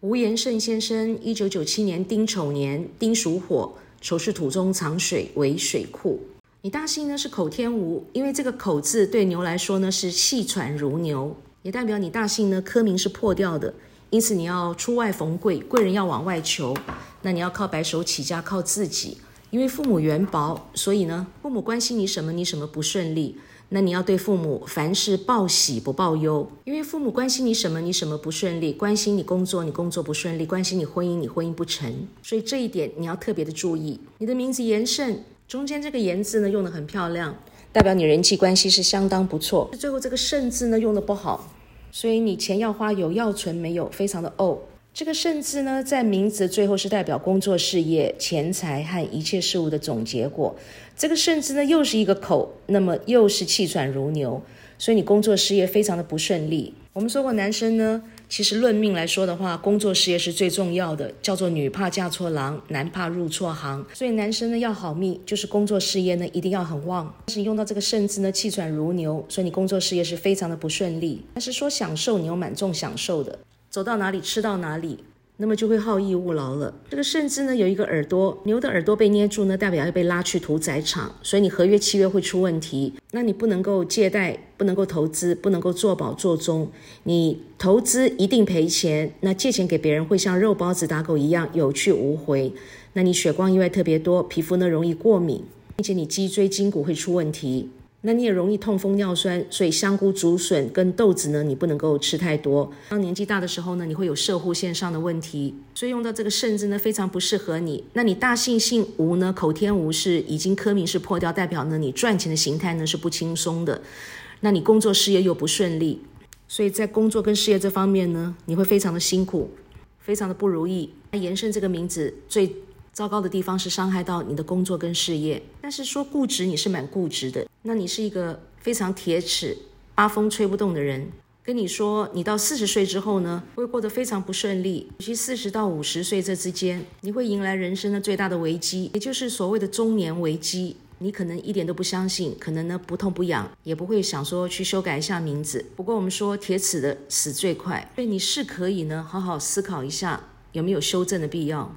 吴延胜先生，一九九七年丁丑年，丁属火，丑是土中藏水为水库。你大姓呢是口天吴，因为这个口字对牛来说呢是气喘如牛，也代表你大姓呢科名是破掉的，因此你要出外逢贵，贵人要往外求，那你要靠白手起家，靠自己。因为父母缘薄，所以呢，父母关心你什么，你什么不顺利，那你要对父母凡事报喜不报忧。因为父母关心你什么，你什么不顺利，关心你工作，你工作不顺利，关心你婚姻，你婚姻不成，所以这一点你要特别的注意。你的名字延胜，中间这个言字呢用的很漂亮，代表你人际关系是相当不错。最后这个胜字呢用的不好，所以你钱要花有，要存没有，非常的怄。这个甚字呢，在名字最后是代表工作事业、钱财和一切事物的总结果。这个甚字呢，又是一个口，那么又是气喘如牛，所以你工作事业非常的不顺利。我们说过，男生呢，其实论命来说的话，工作事业是最重要的，叫做女怕嫁错郎，男怕入错行。所以男生呢要好命，就是工作事业呢一定要很旺。但是用到这个甚字呢，气喘如牛，所以你工作事业是非常的不顺利。但是说享受，你有蛮重享受的。走到哪里吃到哪里，那么就会好逸恶劳了。这个甚至呢有一个耳朵，牛的耳朵被捏住呢，代表要被拉去屠宰场，所以你合约契约会出问题。那你不能够借贷，不能够投资，不能够做保做中。你投资一定赔钱，那借钱给别人会像肉包子打狗一样有去无回。那你血光意外特别多，皮肤呢容易过敏，并且你脊椎筋骨会出问题。那你也容易痛风尿酸，所以香菇、竹笋跟豆子呢，你不能够吃太多。当年纪大的时候呢，你会有射护线上的问题，所以用到这个肾字呢，非常不适合你。那你大姓姓吴呢，口天吴是已经科名是破掉，代表呢你赚钱的形态呢是不轻松的。那你工作事业又不顺利，所以在工作跟事业这方面呢，你会非常的辛苦，非常的不如意。那延伸这个名字最。糟糕的地方是伤害到你的工作跟事业，但是说固执，你是蛮固执的。那你是一个非常铁齿、八风吹不动的人。跟你说，你到四十岁之后呢，会过得非常不顺利。尤其四十到五十岁这之间，你会迎来人生的最大的危机，也就是所谓的中年危机。你可能一点都不相信，可能呢不痛不痒，也不会想说去修改一下名字。不过我们说铁齿的死最快，所以你是可以呢好好思考一下有没有修正的必要。